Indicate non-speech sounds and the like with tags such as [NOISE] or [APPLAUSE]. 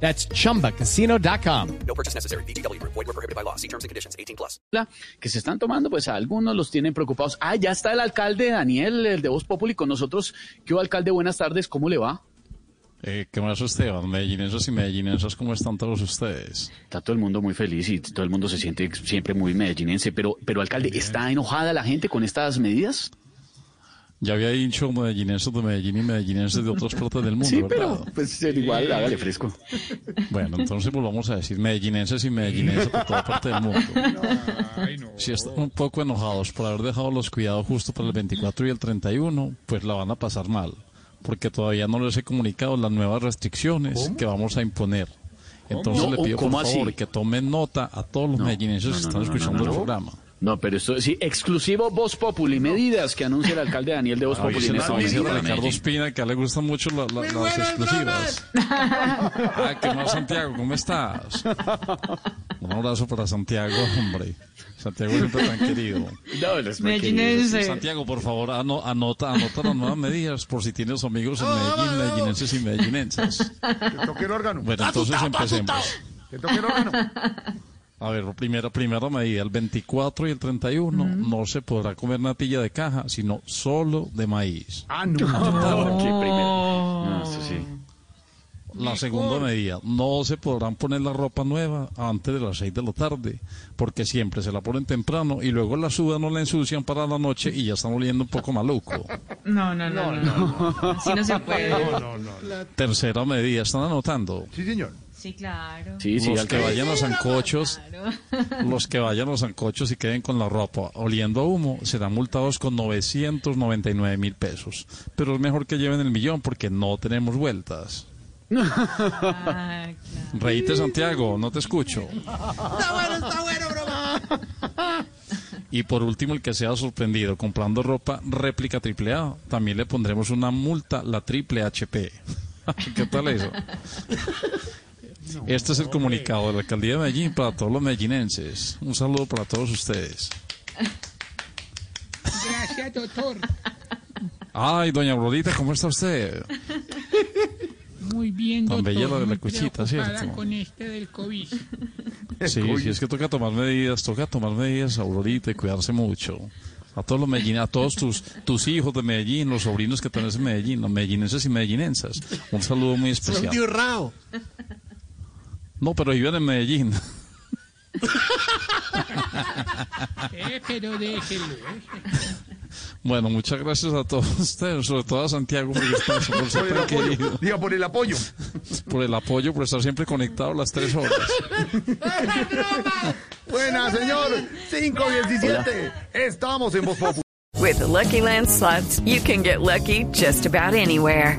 That's chumbacasino.com. No purchase necessary. BGW. Void were prohibited by law. See terms and conditions. 18 plus. que se están tomando, pues a algunos los tienen preocupados. Ah, ya está el alcalde Daniel, el de Voz Populi con nosotros. ¿Qué hubo, alcalde? Buenas tardes, ¿cómo le va? Eh, ¿Qué más Esteban? Medellinenses y medellinensas, ¿cómo están todos ustedes? Está todo el mundo muy feliz y todo el mundo se siente siempre muy medellinense, pero, pero alcalde, ¿está enojada la gente con estas medidas? Ya había dicho medellinenses de Medellín y medellinenses de otras partes del mundo, Sí, ¿verdad? pero pues igual, hágale fresco. Bueno, entonces volvamos a decir medellinenses y medellinensas de toda parte del mundo. [LAUGHS] Si están un poco enojados por haber dejado los cuidados justo para el 24 y el 31, pues la van a pasar mal, porque todavía no les he comunicado las nuevas restricciones que vamos a imponer. Entonces No, le pido por favor que tomen nota a todos los medellinenses que están escuchando el programa. No, pero esto sí, exclusivo Voz Populi, medidas que anuncia el alcalde Daniel de Voz [LAUGHS] Populi. Ricardo Espina, que a él le gustan mucho la- la- las exclusivas. Ah, ¿qué más, Santiago? ¿Cómo estás? Un abrazo para Santiago, hombre. Santiago siempre tan querido. No, los Medellinense. Santiago, por favor, ano- anota, anota las nuevas medidas por si tienes amigos en Medellín, medellinenses y medellinensas. Que toque el órgano. Bueno, entonces empecemos. Que toque el órgano. A ver, primera, primera medida, el 24 y el 31 no se podrá comer natilla de caja, sino solo de maíz. Ah, no. [LAUGHS] ¿Por qué [LAUGHS] primero? No, eso sí. La segunda medida, no se podrán poner la ropa nueva antes de las 6 de la tarde, porque siempre se la ponen temprano y luego la sudan o la ensucian para la noche y ya están oliendo un poco maluco. No, no, no, no, no. Así no se puede. Tercera medida, ¿están anotando? Sí, señor. Sí, claro. Sí, sí, los que alcalde. vayan a Sancochos, Claro. los que vayan a Sancochos y queden con la ropa oliendo a humo, serán multados con 999 mil pesos. Pero es mejor que lleven el millón porque no tenemos vueltas. Ah, claro. Reíte, Santiago, no te escucho. Está bueno, está bueno, broma. Y por último, el que sea sorprendido comprando ropa réplica AAA, también le pondremos una multa, la triple HP. [LAUGHS] ¿Qué tal eso? Este es el comunicado de la alcaldía de Medellín para todos los medellinenses. Un saludo para todos ustedes. Gracias, doctor. Ay, doña Aurorita, ¿cómo está usted? Muy bien, Tan doctor. bella la de la cuchita, ¿cierto? con este del COVID. Sí, sí, es que toca tomar medidas, toca tomar medidas, Aurorita, y cuidarse mucho. A todos los Medellín, a todos tus, tus hijos de Medellín, los sobrinos que tenés en Medellín, los medellinenses y medellinensas. Un saludo muy especial. No, pero viven en Medellín. Eh, pero déjelo. eh. Bueno, muchas gracias a todos ustedes, sobre todo a Santiago, por ser Por el apoyo. querido, Diga, por el apoyo. por el apoyo, por estar siempre conectado las tres horas. Buena, señor. 517. Estamos en Voz. With the Lucky Land slots, you can get lucky just about anywhere.